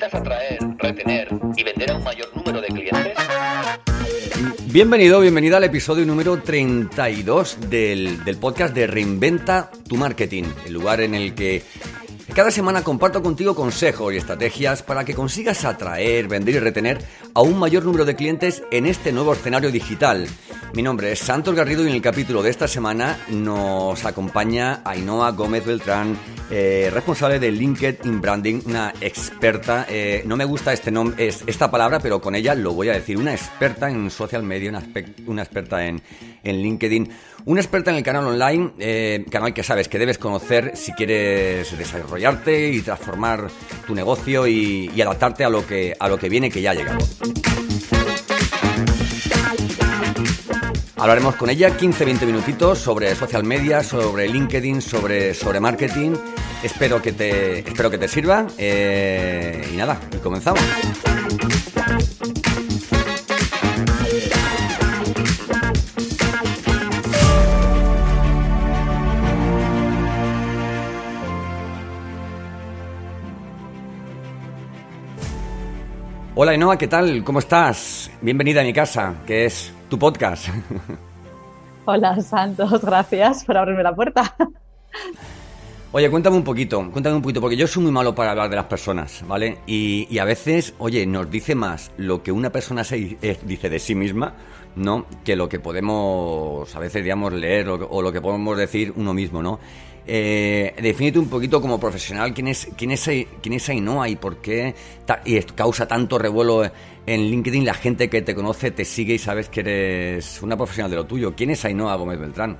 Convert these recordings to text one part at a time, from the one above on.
¿Necesitas atraer, retener y vender a un mayor número de clientes? Bienvenido, bienvenida al episodio número 32 del, del podcast de Reinventa tu Marketing, el lugar en el que cada semana comparto contigo consejos y estrategias para que consigas atraer, vender y retener a un mayor número de clientes en este nuevo escenario digital. Mi nombre es Santos Garrido y en el capítulo de esta semana nos acompaña Ainhoa Gómez Beltrán, eh, responsable de LinkedIn Branding, una experta, eh, no me gusta este nombre, esta palabra, pero con ella lo voy a decir, una experta en social media, una, una experta en, en LinkedIn. Una experta en el canal online, eh, canal que sabes que debes conocer si quieres desarrollarte y transformar tu negocio y, adaptarte a lo, que, a lo que viene que ya ha llegado. Hablaremos con ella 15-20 minutitos sobre social media, sobre LinkedIn, sobre, sobre marketing. Espero que te, espero que te sirva. Eh, y nada, comenzamos. Hola Enoa, ¿qué tal? ¿Cómo estás? Bienvenida a mi casa, que es tu podcast. Hola Santos, gracias por abrirme la puerta. Oye, cuéntame un poquito, cuéntame un poquito, porque yo soy muy malo para hablar de las personas, ¿vale? Y, a veces, oye, nos dice más lo que una persona se eh, dice de sí misma, ¿no? Que lo que podemos a veces, digamos, leer o lo que podemos decir uno mismo, ¿no? Eh, un poquito como profesional quién es, quién es, quién es Ainhoa y por qué y causa tanto revuelo en LinkedIn. La gente que te conoce te sigue y sabes que eres una profesional de lo tuyo. ¿Quién es Ainhoa Gómez Beltrán?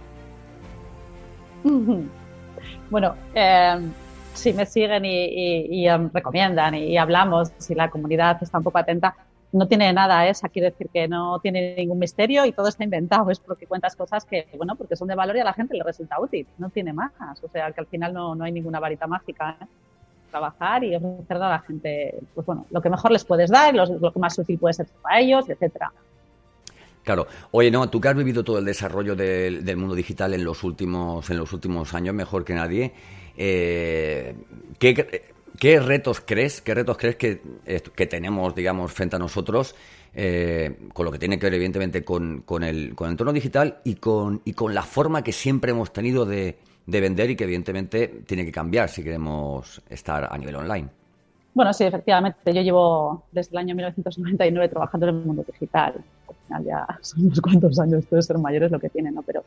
Bueno, eh, si me siguen y, um, recomiendan y, hablamos, si la comunidad está un poco atenta, no tiene nada esa, quiere decir que no tiene ningún misterio y todo está inventado, es porque cuentas cosas que, bueno, porque son de valor y a la gente le resulta útil, no tiene más, o sea, que al final no, no hay ninguna varita mágica. ¿eh? Trabajar y ofrecer a la gente, pues bueno, lo que mejor les puedes dar, lo que más útil puede ser para ellos, etcétera. Claro. Oye, no, tú que has vivido todo el desarrollo del, del, mundo digital en los últimos, en los últimos años, mejor que nadie, eh, ¿qué, ¿Qué retos crees, qué retos crees que, que tenemos, digamos, frente a nosotros eh, con lo que tiene que ver, evidentemente, con, con, el, con el entorno digital y con, y con la forma que siempre hemos tenido de, de vender y que, evidentemente, tiene que cambiar si queremos estar a nivel online? Bueno, sí, efectivamente. Yo llevo desde el año 1999 trabajando en el mundo digital. Al final ya son unos cuantos años, de ser mayores lo que tienen, ¿no? Pero,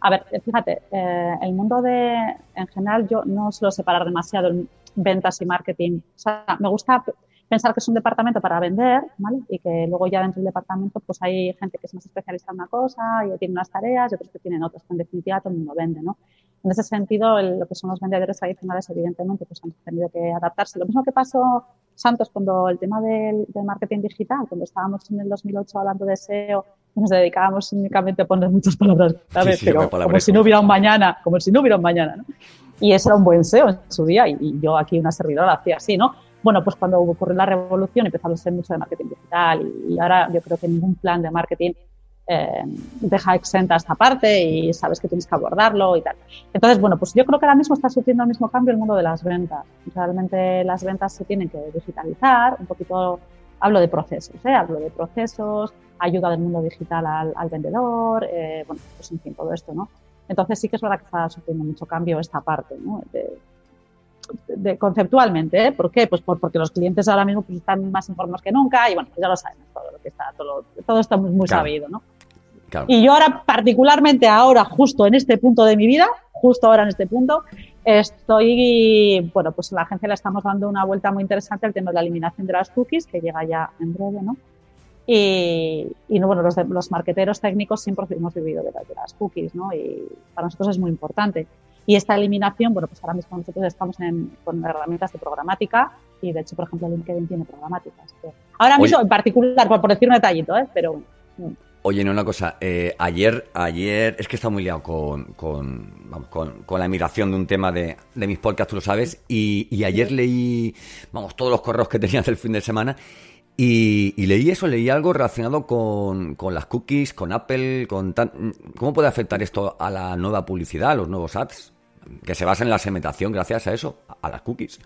a ver, fíjate, eh, el mundo de, en general, yo no suelo separar demasiado el ventas y marketing. O sea, me gusta pensar que es un departamento para vender, ¿vale? Y que luego ya dentro del departamento pues hay gente que es más especialista en una cosa y tiene unas tareas y otros que tienen otras. En definitiva, todo el mundo vende, ¿no? En ese sentido, lo que son los vendedores tradicionales, evidentemente, pues han tenido que adaptarse. Lo mismo que pasó, Santos, cuando el tema del, marketing digital, cuando estábamos en el 2008 hablando de SEO y nos dedicábamos únicamente a poner muchas palabras, ¿sabes? Pero como si no hubiera un mañana, como si no hubiera un mañana, ¿no? Y ese era un buen SEO en su día y, yo aquí una servidora hacía así, ¿no? Bueno, pues cuando ocurrió la revolución empezamos a ser mucho de marketing digital y, ahora yo creo que ningún plan de marketing eh, deja exenta esta parte y sabes que tienes que abordarlo y tal. Entonces, bueno, pues yo creo que ahora mismo está sufriendo el mismo cambio el mundo de las ventas. Realmente las ventas se tienen que digitalizar, un poquito, hablo de procesos, ¿eh? hablo de procesos, ayuda del mundo digital al, vendedor, eh, bueno, pues en fin, todo esto, ¿no? Entonces sí que es verdad que está sufriendo mucho cambio esta parte, ¿no? De, conceptualmente, ¿eh? ¿por qué? Pues porque los clientes ahora mismo pues, están más informados que nunca y bueno, pues ya lo sabemos todo lo que está, todo, todo está muy, sabido, ¿no? Y yo ahora, particularmente ahora, justo en este punto de mi vida, justo ahora en este punto, estoy, bueno, pues en la agencia le estamos dando una vuelta muy interesante al tema de la eliminación de las cookies, que llega ya en breve, ¿no? Y, bueno, los, los marqueteros técnicos siempre hemos vivido de, las cookies, ¿no? Y para nosotros es muy importante. Y esta eliminación, bueno, pues ahora mismo nosotros estamos en, con herramientas de programática y de hecho, por ejemplo, LinkedIn tiene programáticas. Ahora mismo, en particular, por, decir un detallito, ¿eh? Pero. Mm. Oye, no, una cosa. Eh, ayer, ayer, es que está muy liado con, con, con, con, la emigración de un tema de, de mis podcasts, tú lo sabes, y, y ayer leí, vamos, todos los correos que tenías del fin de semana y, leí eso, leí algo relacionado con, las cookies, con Apple, con ¿cómo puede afectar esto a la nueva publicidad, a los nuevos ads? Que se basa en la segmentación gracias a eso, a las cookies.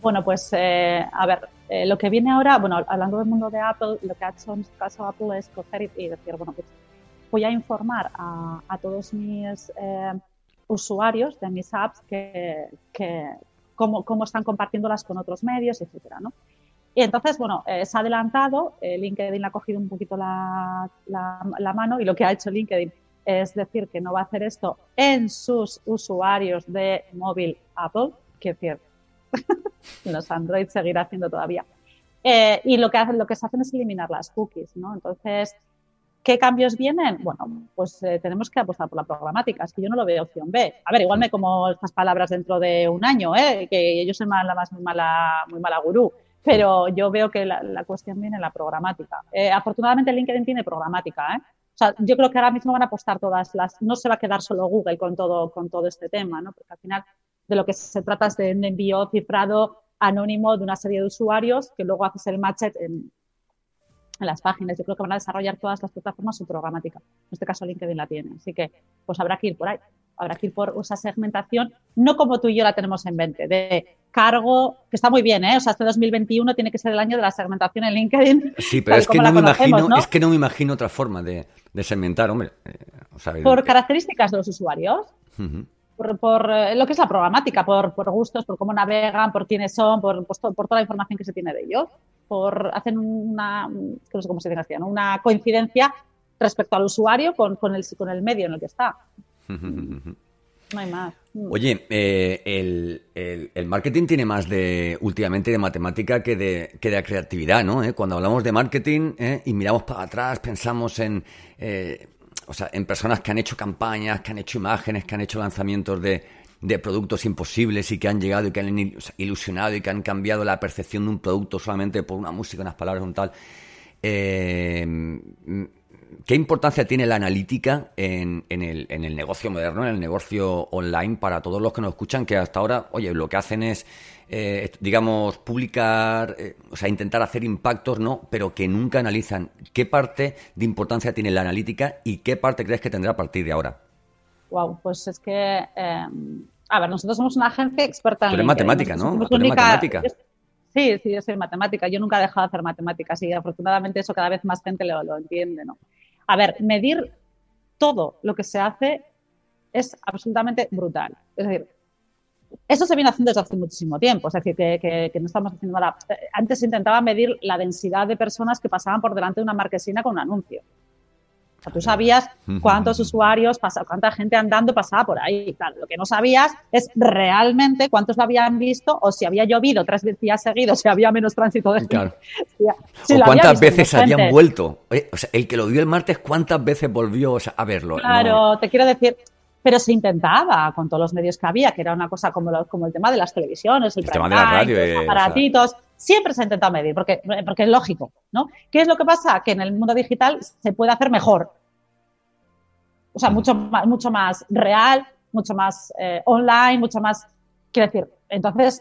bueno, pues a ver, lo que viene ahora, bueno, hablando del mundo de Apple, lo que ha en este caso Apple es coger y, decir, bueno, pues voy a informar a, todos mis usuarios de mis apps que, que cómo, cómo, están compartiéndolas con otros medios, etcétera, ¿no? Y entonces, bueno, eh, se ha adelantado, eh, LinkedIn ha cogido un poquito la, la, mano y lo que ha hecho LinkedIn es decir que no va a hacer esto en sus usuarios de móvil Apple, que es decir, los Android seguirá haciendo todavía. Eh, y lo que, lo que se hacen es eliminar las cookies, ¿no? Entonces, ¿qué cambios vienen? Bueno, pues tenemos que apostar por la programática. Es que yo no lo veo opción B. A ver, igual me como estas palabras dentro de un año, ¿eh? que yo soy la más muy mala, muy mala gurú pero yo veo que la, cuestión viene en la programática. Eh, afortunadamente LinkedIn tiene programática, ¿eh? O sea, yo creo que ahora mismo van a apostar todas las, no se va a quedar solo Google con todo, con todo este tema, ¿no? Porque al final de lo que se trata es de un envío cifrado anónimo de una serie de usuarios que luego haces el match en, en las páginas. Yo creo que van a desarrollar todas las plataformas su programática. En este caso LinkedIn la tiene. Así que pues habrá que ir por ahí. Habrá que ir por esa segmentación, no como tú y yo la tenemos en mente, de cargo, que está muy bien, ¿eh? O sea, este 2021 tiene que ser el año de la segmentación en LinkedIn. Sí, pero es que, no me imagino, es que no me imagino otra forma de, segmentar, hombre. Eh, por características de los usuarios. Por, eh, lo que es la programática, por, gustos, por cómo navegan, por quiénes son, por, pues, por, toda la información que se tiene de ellos, por hacen una, no sé cómo se dice, una coincidencia respecto al usuario con, con, el, con el medio en el que está. No hay más. Mm. Oye, eh, el, marketing tiene más de, últimamente, de matemática que de, que de creatividad, ¿no? Eh, cuando hablamos de marketing eh, y miramos para atrás, pensamos en, o sea, en personas que han hecho campañas, que han hecho imágenes, que han hecho lanzamientos de, de productos imposibles y que han llegado y que han ilusionado y que han cambiado la percepción de un producto solamente por una música, unas palabras, un tal. ¿Qué importancia tiene la analítica en, el, negocio moderno, en el negocio online, para todos los que nos escuchan, que hasta ahora, oye, lo que hacen es, eh, digamos, publicar, eh, o sea, intentar hacer impactos, ¿no? Pero que nunca analizan qué parte de importancia tiene la analítica y qué parte crees que tendrá a partir de ahora. Wow, pues es que, em, a ver, nosotros somos una agencia experta en... Pero matemática, ¿no? matemática. Sí, sí, yo soy matemática. Yo nunca he dejado de hacer matemáticas y afortunadamente eso cada vez más gente lo, lo entiende, ¿no? A ver, medir todo lo que se hace es absolutamente brutal. Es decir, eso se viene haciendo desde hace muchísimo tiempo, es decir, que, no estamos haciendo nada. Antes se intentaba medir la densidad de personas que pasaban por delante de una marquesina con un anuncio. O sea, tú sabías cuántos usuarios, cuánta gente andando pasaba por ahí. Claro, lo que no sabías es realmente cuántos lo habían visto o si había llovido tres días seguidos, si había menos tránsito de claro. o cuántas veces habían vuelto. o sea, el que lo vio el martes, ¿cuántas veces volvió a verlo? Claro, te quiero decir, pero se intentaba con todos los medios que había, que era una cosa como, como el tema de las televisiones, el, tema de la radio, los eh, aparatitos. Siempre se ha intentado medir, porque, porque es lógico, ¿no? ¿Qué es lo que pasa? Que en el mundo digital se puede hacer mejor. O sea, mucho más, mucho más real, mucho más eh, online, mucho más. Quiero decir, entonces,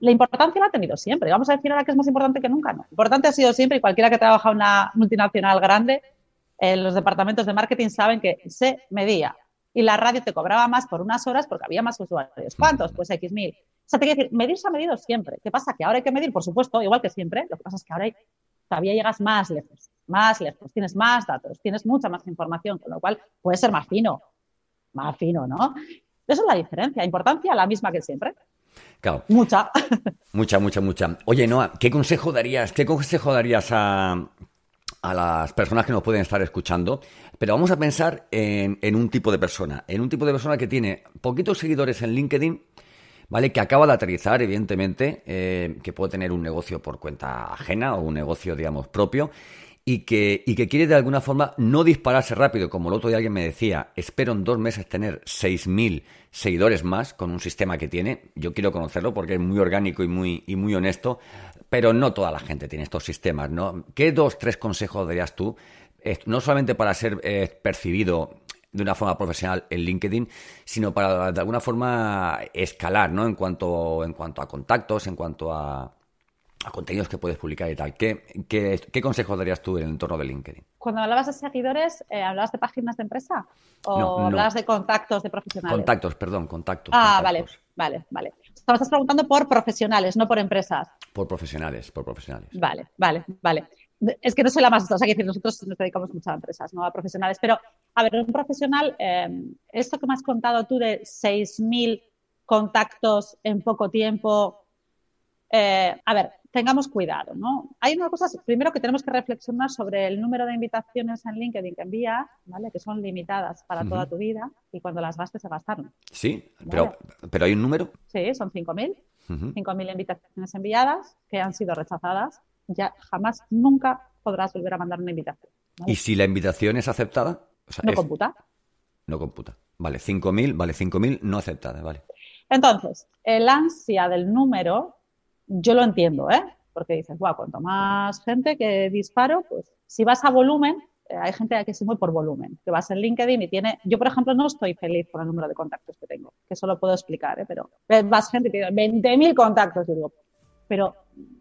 la importancia la ha tenido siempre. Vamos a decir ahora que es más importante que nunca, ¿no? Importante ha sido siempre y cualquiera que trabaja en una multinacional grande, en los departamentos de marketing saben que se medía y la radio te cobraba más por unas horas porque había más usuarios. ¿Cuántos? Pues X mil. O sea, te quiero decir, medir se ha medido siempre. ¿Qué pasa? Que ahora hay que medir, por supuesto, igual que siempre. Lo que pasa es que ahora todavía llegas más lejos, más lejos, tienes más datos, tienes mucha más información, con lo cual puede ser más fino, más fino, ¿no? Esa es la diferencia. Importancia la misma que siempre. Claro. Mucha. Mucha, mucha, mucha. Oye, Noa, ¿qué consejo darías? ¿Qué consejo darías a, a las personas que nos pueden estar escuchando, pero vamos a pensar en, un tipo de persona, en un tipo de persona que tiene poquitos seguidores en LinkedIn, ¿vale? Que acaba de aterrizar, evidentemente, eh, que puede tener un negocio por cuenta ajena o un negocio, digamos, propio, y que, y que quiere de alguna forma no dispararse rápido, como el otro día alguien me decía, espero en dos meses tener 6.000 seguidores más con un sistema que tiene, yo quiero conocerlo porque es muy orgánico y muy, y muy honesto, pero no toda la gente tiene estos sistemas, ¿no? ¿Qué dos, tres consejos darías tú, no solamente para ser eh, percibido de una forma profesional en LinkedIn, sino para de alguna forma escalar, ¿no? En cuanto, en cuanto a contactos, en cuanto a, contenidos que puedes publicar y tal. ¿Qué, qué, consejos darías tú en el entorno de LinkedIn? Cuando hablabas de seguidores, eh, ¿hablabas de páginas de empresa? ¿O hablabas de contactos de profesionales? Contactos, perdón, contactos. Ah, vale, vale, vale. me estás preguntando por profesionales, no por empresas. Por profesionales, por profesionales. Vale, vale, vale. Es que no soy la más, o sea, que decir, nosotros nos dedicamos mucho a empresas, no a profesionales. Pero, a ver, un profesional, eh, esto que me has contado tú de 6.000 contactos en poco tiempo, eh, a ver, tengamos cuidado, ¿no? Hay una cosa, primero que tenemos que reflexionar sobre el número de invitaciones en LinkedIn que envías, ¿vale? Que son limitadas para toda tu vida y cuando las gastes se gastaron. Sí, pero, pero hay un número. Sí, son 5.000. 5.000 invitaciones enviadas que han sido rechazadas. Ya jamás, nunca podrás volver a mandar una invitación. ¿Y si la invitación es aceptada? no computa. No computa. Vale, 5.000, vale, 5.000 no aceptadas, vale. Entonces, el ansia del número yo lo entiendo, ¿eh? Porque dices, guau, cuanto más gente que disparo, pues si vas a volumen, eh, hay gente que se mueve por volumen, que vas en LinkedIn y tiene, yo por ejemplo no estoy feliz con el número de contactos que tengo, que eso lo puedo explicar, ¿eh? pero vas gente y te 20.000 contactos, digo, pero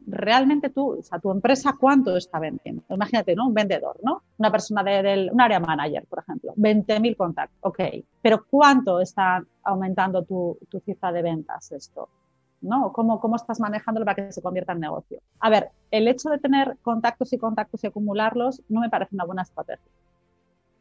realmente tú, o sea, tu empresa cuánto está vendiendo. Imagínate, ¿no? Un vendedor, ¿no? Una persona del un área manager, por ejemplo, 20.000 contactos, ok, pero ¿cuánto está aumentando tu, tu cifra de ventas esto? ¿No? ¿Cómo, ¿Cómo estás manejándolo para que se convierta en negocio? A ver, el hecho de tener contactos y contactos y acumularlos no me parece una buena estrategia.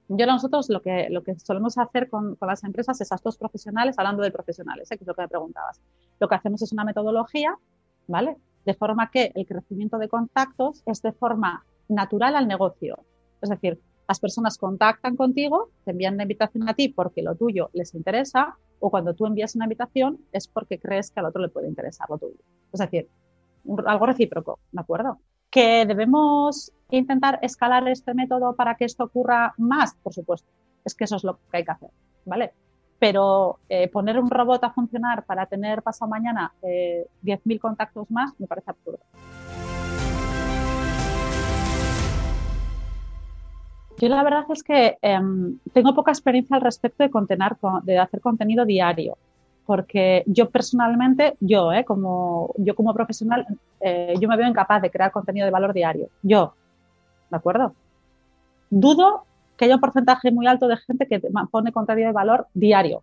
Yo nosotros lo que, lo que solemos hacer con, con las empresas, esas dos profesionales, hablando de profesionales, ¿eh? que es lo que me preguntabas, lo que hacemos es una metodología, ¿vale? De forma que el crecimiento de contactos es de forma natural al negocio. Es decir, las personas contactan contigo, te envían la invitación a ti porque lo tuyo les interesa, o cuando tú envías una invitación es porque crees que al otro le puede interesar lo tuyo. Es decir, algo recíproco, ¿de acuerdo? ¿Que debemos intentar escalar este método para que esto ocurra más? Por supuesto, es que eso es lo que hay que hacer, ¿vale? Pero eh, poner un robot a funcionar para tener pasado mañana eh, 10.000 contactos más me parece absurdo. Yo la verdad es que em, tengo poca experiencia al respecto de, contener, de hacer contenido diario, porque yo personalmente, yo, eh, como, yo como profesional, eh, yo me veo incapaz de crear contenido de valor diario. Yo, ¿de acuerdo? Dudo que haya un porcentaje muy alto de gente que pone contenido de valor diario.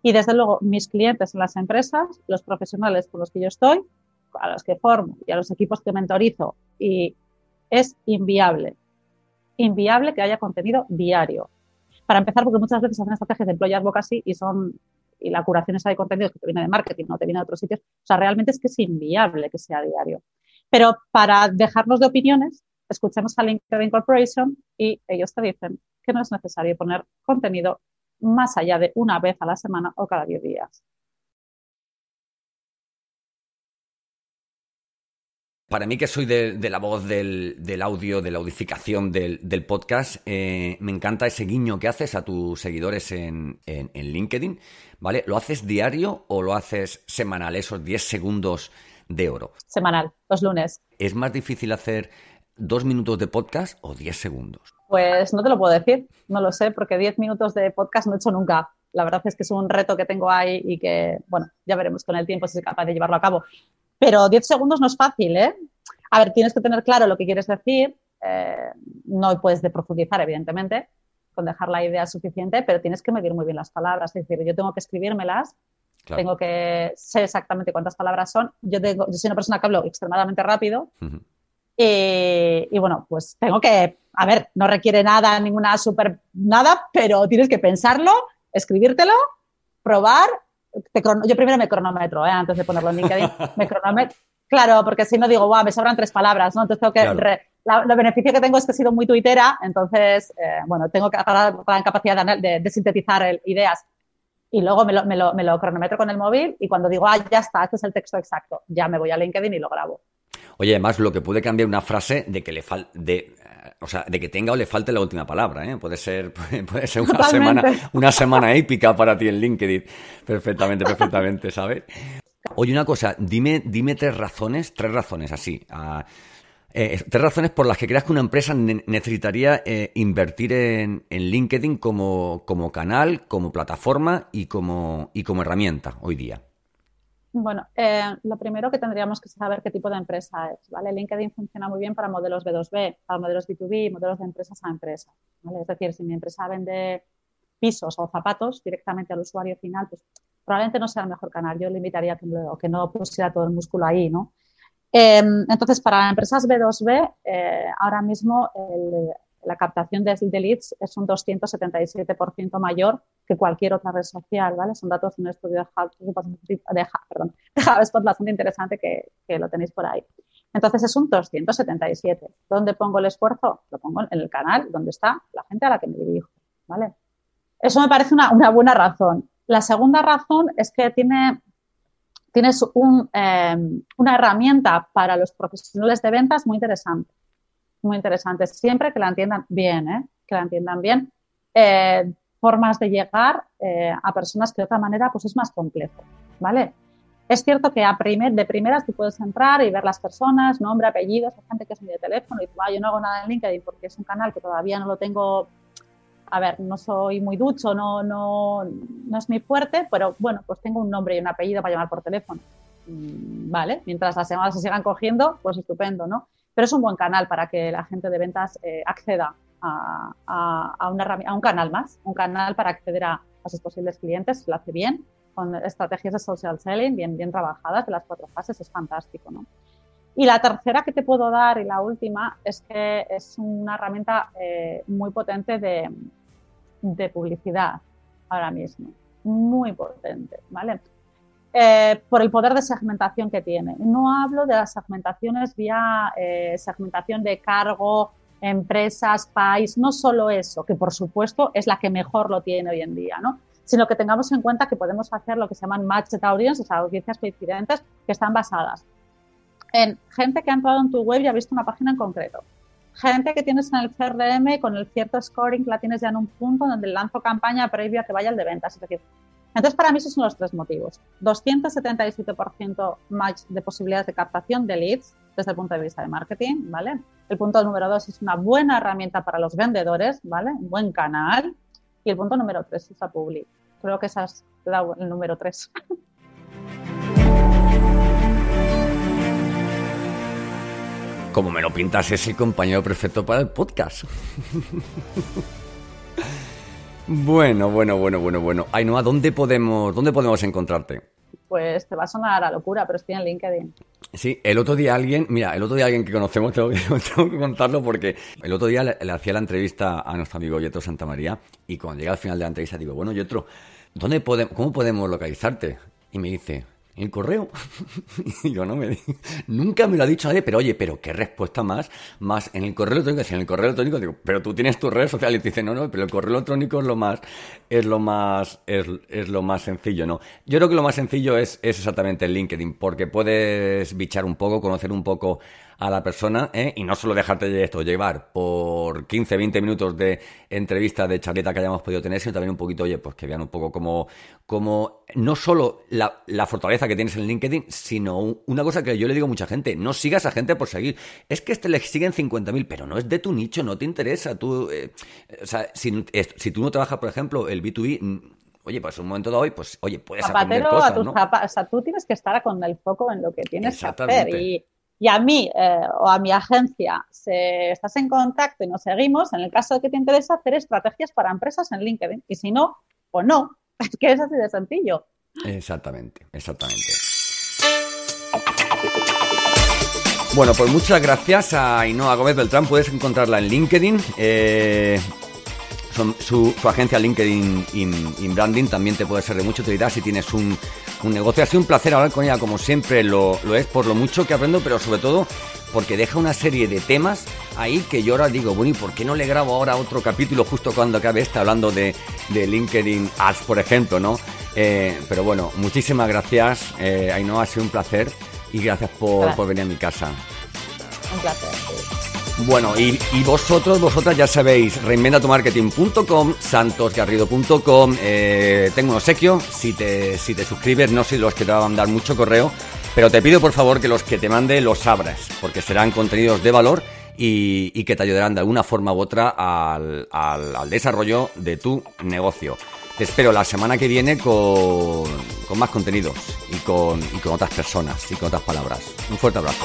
Y desde luego, mis clientes en las empresas, los profesionales con los que yo estoy, a los que formo y a los equipos que mentorizo, y es inviable inviable que haya contenido diario. Para empezar, porque muchas veces hacen estrategias de employer advocacy y son y la curación esa de contenidos que te viene de marketing, no te viene de otros sitios. O sea, realmente es que es inviable que sea diario. Pero para dejarnos de opiniones, escuchemos a LinkedIn Corporation y ellos te dicen que no es necesario poner contenido más allá de una vez a la semana o cada 10 días. Para mí que soy de, la voz del, audio, de la audificación del, podcast, eh, me encanta ese guiño que haces a tus seguidores en, LinkedIn, ¿vale? ¿Lo haces diario o lo haces semanal, esos 10 segundos de oro? Semanal, los lunes. ¿Es más difícil hacer dos minutos de podcast o 10 segundos? Pues no te lo puedo decir, no lo sé, porque 10 minutos de podcast no he hecho nunca. La verdad es que es un reto que tengo ahí y que, bueno, ya veremos con el tiempo si soy capaz de llevarlo a cabo. Pero 10 segundos no es fácil, ¿eh? A ver, tienes que tener claro lo que quieres decir. Eh, no puedes de profundizar, evidentemente, con dejar la idea suficiente, pero tienes que medir muy bien las palabras. Es decir, yo tengo que escribírmelas, tengo que sé exactamente cuántas palabras son. Yo, tengo, yo soy una persona que hablo extremadamente rápido. y, y, bueno, pues tengo que, a ver, no requiere nada, ninguna super nada, pero tienes que pensarlo, escribírtelo, probar yo primero me cronometro, ¿eh? antes de ponerlo en LinkedIn, me cronometro. Claro, porque si no digo, guau, me sobran tres palabras, ¿no? Entonces tengo que... la, beneficio que tengo es que he sido muy tuitera, entonces, eh, bueno, tengo que la, la capacidad de, sintetizar ideas y luego me lo, me, lo, me lo, cronometro con el móvil y cuando digo, ah, ya está, este es el texto exacto, ya me voy a LinkedIn y lo grabo. Oye, además, lo que puede cambiar una frase de que le fal de o sea, de que tenga o le falte la última palabra, ¿eh? Puede ser, puede ser una semana, una semana épica para ti en LinkedIn. Perfectamente, perfectamente, ¿sabes? Oye, una cosa, dime, dime tres razones, tres razones así. Eh, tres razones por las que creas que una empresa necesitaría eh, invertir en, en LinkedIn como, como, canal, como plataforma y como, y como herramienta hoy día. Bueno, eh, lo primero que tendríamos que saber qué tipo de empresa es, ¿vale? LinkedIn funciona muy bien para modelos B2B, para modelos B2B, modelos de empresas a empresas, ¿vale? Es decir, si mi empresa vende pisos o zapatos directamente al usuario final, pues probablemente no sea el mejor canal. Yo le invitaría a que, no pusiera todo el músculo ahí, ¿no? Em, entonces, para empresas B2B, eh, ahora mismo la captación de, leads es un 277% mayor que cualquier otra red social, ¿vale? Son datos de un estudio de, de, perdón, HubSpot bastante interesante que, que, lo tenéis por ahí. Entonces, es un 277. ¿Dónde pongo el esfuerzo? Lo pongo en el canal donde está la gente a la que me dirijo, ¿vale? Eso me parece una, una buena razón. La segunda razón es que tiene tienes em, una herramienta para los profesionales de ventas muy interesante. Muy interesante. Siempre que la entiendan bien, ¿eh? que la entiendan bien. Eh, formas de llegar eh, a personas que de otra manera pues es más complejo, ¿vale? Es cierto que a primer, de primeras tú puedes entrar y ver las personas, nombre, apellidos, gente que es mi de teléfono y tú, ah, yo no hago nada en LinkedIn porque es un canal que todavía no lo tengo a ver, no soy muy ducho, no, no, no es mi fuerte, pero bueno, pues tengo un nombre y un apellido para llamar por teléfono. Mm, vale, mientras las llamadas se sigan cogiendo, pues estupendo, ¿no? Pero es un buen canal para que la gente de ventas eh, acceda a, a, una, a, un canal más, un canal para acceder a, a sus posibles clientes, lo hace bien, con estrategias de social selling bien, bien trabajadas de las cuatro fases, es fantástico, ¿no? Y la tercera que te puedo dar y la última es que es una herramienta eh, muy potente de, de, publicidad ahora mismo, muy potente, ¿vale? Eh, por el poder de segmentación que tiene. No hablo de las segmentaciones vía eh, segmentación de cargo, empresas, país, no solo eso, que por supuesto es la que mejor lo tiene hoy en día, ¿no? sino que tengamos en cuenta que podemos hacer lo que se llaman matched audience, o sea, audiencias coincidentes que están basadas en gente que ha entrado en tu web y ha visto una página en concreto. Gente que tienes en el CRM con el cierto scoring que la tienes ya en un punto donde lanzo campaña previa que vaya el de ventas. Es decir, entonces para mí esos son los tres motivos. 277% más de posibilidades de captación de leads desde el punto de vista de marketing, ¿vale? El punto número dos es una buena herramienta para los vendedores, ¿vale? Un buen canal. Y el punto número tres es a Public. Creo que esa es el número tres. como me lo pintas, es el compañero perfecto para el podcast. Bueno, bueno, bueno, bueno, bueno. Ainhoa, ¿dónde podemos, ¿dónde podemos encontrarte? Pues te va a sonar a locura, pero estoy en LinkedIn. Sí, el otro día alguien, mira, el otro día alguien que conocemos, tengo que, contarlo porque el otro día le, hacía la entrevista a nuestro amigo Yetro Santa María y cuando llega al final de la entrevista digo, bueno, Yetro, ¿dónde podemos, ¿cómo podemos localizarte? Y me dice, el correo. y yo no me nunca me lo ha dicho nadie, pero oye, pero qué respuesta más, más en el correo electrónico, en el correo electrónico digo, pero tú tienes tus redes sociales y te dice, no, no, pero el correo electrónico es lo más, es lo más, es, es lo más sencillo, ¿no? Yo creo que lo más sencillo es, es exactamente el LinkedIn, porque puedes bichar un poco, conocer un poco a la persona ¿eh? y no solo dejarte de esto llevar por 15, 20 minutos de entrevista, de charleta que hayamos podido tener, sino también un poquito, oye, pues que vean un poco como, como no solo la, la fortaleza que tienes en LinkedIn, sino una cosa que yo le digo a mucha gente, no sigas a gente por seguir. Es que este le siguen 50.000, pero no es de tu nicho, no te interesa. Tú, eh, o sea, si, si tú no trabajas, por ejemplo, el B2B, mm, oye, pues un momento de hoy, pues oye, puedes Zapatero aprender cosas, a tus o sea, tú tienes que estar con el foco en lo que tienes que hacer y y a mí eh, o a mi agencia se, estás en contacto y nos seguimos, en el caso de que te interesa hacer estrategias para empresas en LinkedIn. Y si no, pues no. Es que es así de sencillo. Exactamente, exactamente. Bueno, pues muchas gracias a Ainhoa Gómez Beltrán. Puedes encontrarla en LinkedIn. Eh, su, agencia LinkedIn in, Branding también te puede ser de mucha utilidad si tienes un, negocio. Ha sido un placer hablar con ella, como siempre lo, es, por lo mucho que aprendo, pero sobre todo porque deja una serie de temas ahí que yo ahora digo, bueno, ¿y por qué no le grabo ahora otro capítulo justo cuando acabe este hablando de, LinkedIn Ads, por ejemplo, ¿no? Eh, pero bueno, muchísimas gracias, eh, Ainhoa, ha sido un placer y gracias por, por venir a mi casa. Un placer. Bueno, y, vosotros, vosotras ya sabéis, reinventatumarketing.com, santosgarrido.com, eh, tengo un obsequio, si te, si te suscribes, no sé los que te van a mandar mucho correo, pero te pido por favor que los que te mande los abras, porque serán contenidos de valor y, que te ayudarán de alguna forma u otra al, al, desarrollo de tu negocio. Te espero la semana que viene con, con más contenidos y con, y con otras personas y con otras palabras. Un fuerte abrazo.